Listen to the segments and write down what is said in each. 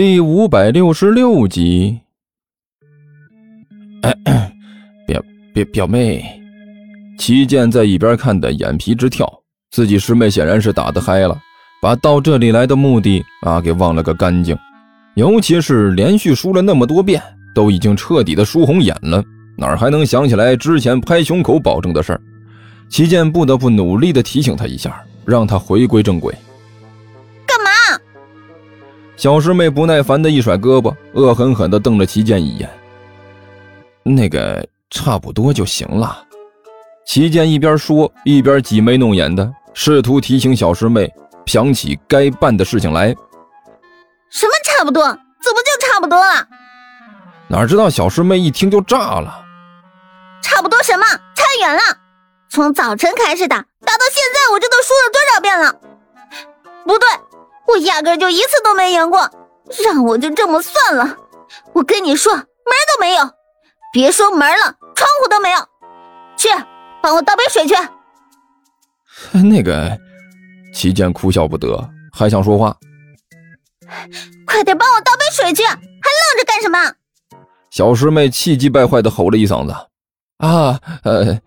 第五百六十六集。表表表妹，齐健在一边看的眼皮直跳，自己师妹显然是打得嗨了，把到这里来的目的啊给忘了个干净。尤其是连续输了那么多遍，都已经彻底的输红眼了，哪还能想起来之前拍胸口保证的事儿？齐健不得不努力的提醒他一下，让他回归正轨。小师妹不耐烦的一甩胳膊，恶狠狠地瞪了齐健一眼。那个差不多就行了。齐剑一边说，一边挤眉弄眼的，试图提醒小师妹想起该办的事情来。什么差不多？怎么就差不多了？哪知道小师妹一听就炸了。差不多什么？差远了。从早晨开始打，打到现在，我这都输了多少遍了？不对。我压根就一次都没赢过，让我就这么算了。我跟你说，门都没有，别说门了，窗户都没有。去，帮我倒杯水去。那个，齐健哭笑不得，还想说话。快点帮我倒杯水去，还愣着干什么？小师妹气急败坏的吼了一嗓子。啊，呃，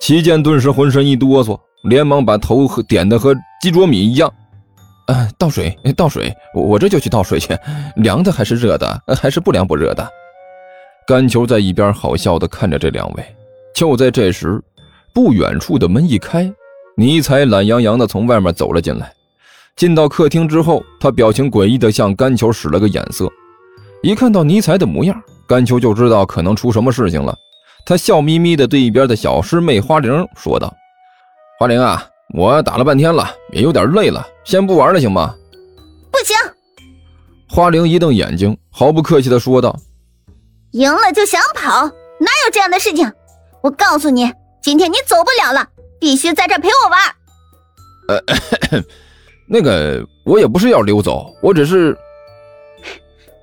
齐健顿时浑身一哆嗦，连忙把头和点的和鸡啄米一样。倒水，倒水，我这就去倒水去。凉的还是热的？还是不凉不热的？甘球在一边好笑的看着这两位。就在这时，不远处的门一开，尼采懒洋洋的从外面走了进来。进到客厅之后，他表情诡异的向甘球使了个眼色。一看到尼采的模样，甘球就知道可能出什么事情了。他笑眯眯的对一边的小师妹花玲说道：“花玲啊。”我打了半天了，也有点累了，先不玩了，行吗？不行！花灵一瞪眼睛，毫不客气的说道：“赢了就想跑，哪有这样的事情？我告诉你，今天你走不了了，必须在这陪我玩。”呃，那个，我也不是要溜走，我只是……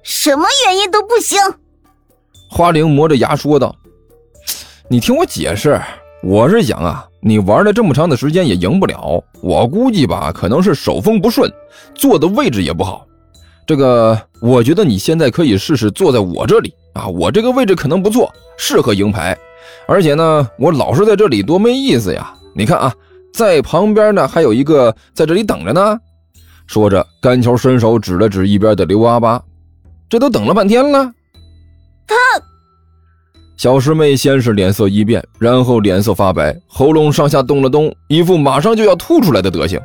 什么原因都不行。花灵磨着牙说道：“你听我解释，我是想啊。”你玩了这么长的时间也赢不了，我估计吧，可能是手风不顺，坐的位置也不好。这个，我觉得你现在可以试试坐在我这里啊，我这个位置可能不错，适合赢牌。而且呢，我老是在这里多没意思呀。你看啊，在旁边呢还有一个在这里等着呢。说着，甘球伸手指了指一边的刘阿八，这都等了半天了。他。小师妹先是脸色一变，然后脸色发白，喉咙上下动了动，一副马上就要吐出来的德行。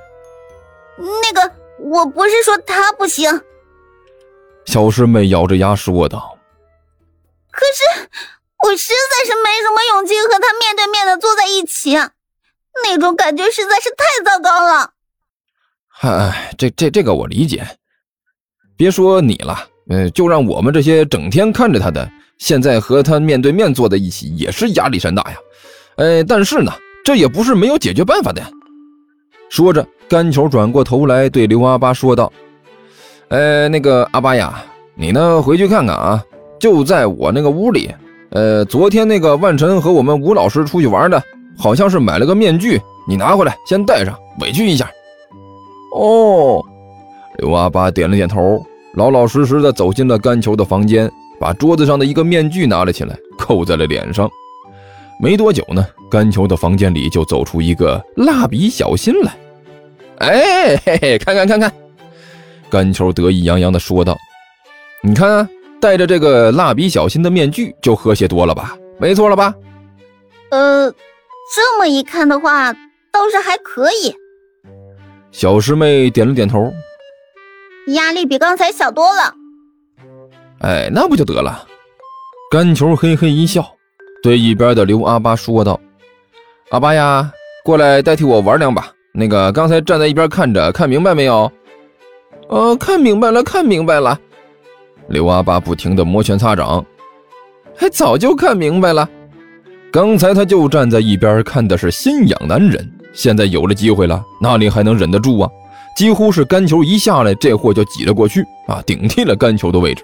那个，我不是说他不行。小师妹咬着牙说道：“可是，我实在是没什么勇气和他面对面的坐在一起，那种感觉实在是太糟糕了。”嗨，这这这个我理解。别说你了，嗯，就让我们这些整天看着他的。现在和他面对面坐在一起也是压力山大呀，哎，但是呢，这也不是没有解决办法的。说着，甘球转过头来对刘阿八说道：“呃，那个阿八呀，你呢回去看看啊，就在我那个屋里。呃，昨天那个万晨和我们吴老师出去玩的，好像是买了个面具，你拿回来先戴上，委屈一下。”哦，刘阿八点了点头，老老实实的走进了甘球的房间。把桌子上的一个面具拿了起来，扣在了脸上。没多久呢，甘球的房间里就走出一个蜡笔小新来。哎嘿嘿，看看看看，甘球得意洋洋地说道：“你看啊，戴着这个蜡笔小新的面具就和谐多了吧？没错了吧？”呃，这么一看的话，倒是还可以。小师妹点了点头，压力比刚才小多了。哎，那不就得了？甘球嘿嘿一笑，对一边的刘阿八说道：“阿八呀，过来代替我玩两把。那个刚才站在一边看着，看明白没有？”“呃，看明白了，看明白了。”刘阿八不停地摩拳擦掌，还早就看明白了。刚才他就站在一边看的是心痒难忍，现在有了机会了，哪里还能忍得住啊？几乎是干球一下来，这货就挤了过去啊，顶替了干球的位置。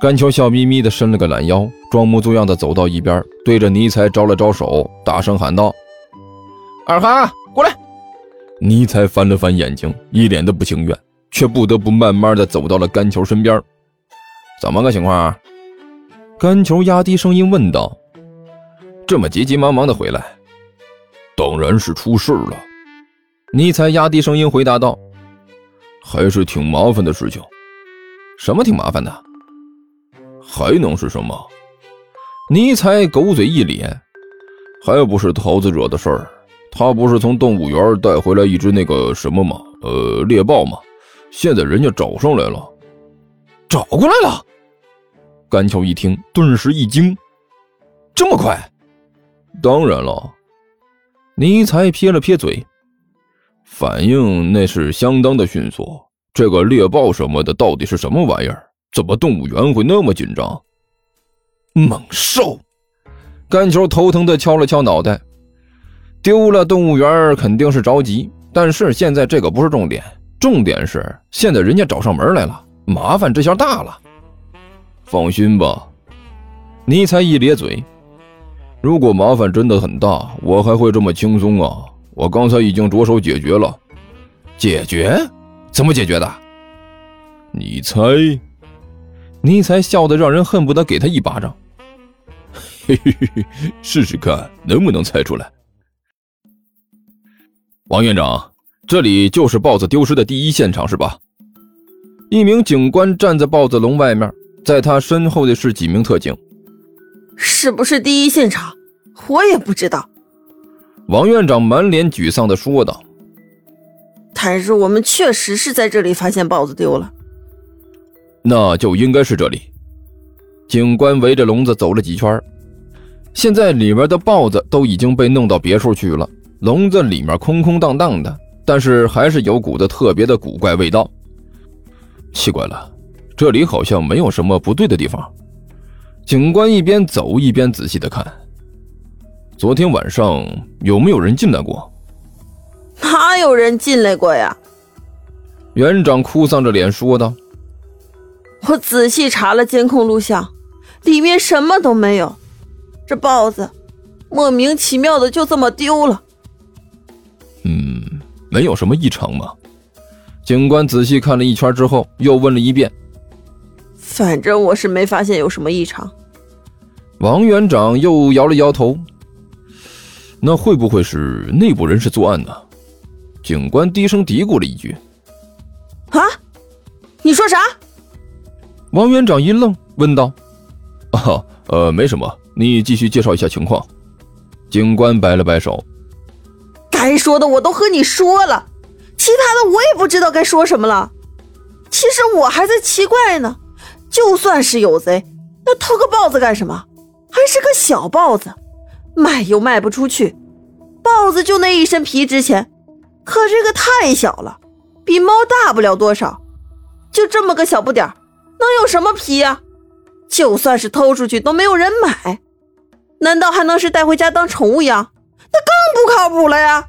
甘球笑眯眯地伸了个懒腰，装模作样地走到一边，对着尼采招了招手，大声喊道：“二哈，过来！”尼采翻了翻眼睛，一脸的不情愿。却不得不慢慢的走到了甘球身边。怎么个情况？甘球压低声音问道。这么急急忙忙的回来，当然是出事了。尼采压低声音回答道：“还是挺麻烦的事情。什么挺麻烦的？还能是什么？”尼才狗嘴一咧，还不是桃子惹的事儿。他不是从动物园带回来一只那个什么吗？呃，猎豹吗？现在人家找上来了，找过来了。甘乔一听，顿时一惊：“这么快？”当然了，尼才撇了撇嘴，反应那是相当的迅速。这个猎豹什么的到底是什么玩意儿？怎么动物园会那么紧张？猛兽！甘球头疼的敲了敲脑袋。丢了动物园肯定是着急，但是现在这个不是重点，重点是现在人家找上门来了，麻烦这下大了。放心吧，尼才一咧嘴。如果麻烦真的很大，我还会这么轻松啊？我刚才已经着手解决了。解决？怎么解决的？你猜？尼才笑得让人恨不得给他一巴掌。嘿嘿嘿嘿，试试看能不能猜出来。王院长，这里就是豹子丢失的第一现场是吧？一名警官站在豹子笼外面，在他身后的是几名特警。是不是第一现场？我也不知道。王院长满脸沮丧的说道：“但是我们确实是在这里发现豹子丢了。那就应该是这里。”警官围着笼子走了几圈，现在里面的豹子都已经被弄到别处去了，笼子里面空空荡荡的，但是还是有股子特别的古怪味道。奇怪了，这里好像没有什么不对的地方。警官一边走一边仔细的看。昨天晚上有没有人进来过？哪有人进来过呀？园长哭丧着脸说道：“我仔细查了监控录像，里面什么都没有。这豹子莫名其妙的就这么丢了。”嗯，没有什么异常吗？警官仔细看了一圈之后，又问了一遍。反正我是没发现有什么异常。王园长又摇了摇头。那会不会是内部人士作案呢？警官低声嘀咕了一句：“啊，你说啥？”王园长一愣，问道：“啊，呃，没什么，你继续介绍一下情况。”警官摆了摆手：“该说的我都和你说了，其他的我也不知道该说什么了。其实我还在奇怪呢。”就算是有贼，那偷个豹子干什么？还是个小豹子，卖又卖不出去。豹子就那一身皮值钱，可这个太小了，比猫大不了多少。就这么个小不点能有什么皮呀？就算是偷出去，都没有人买。难道还能是带回家当宠物养？那更不靠谱了呀！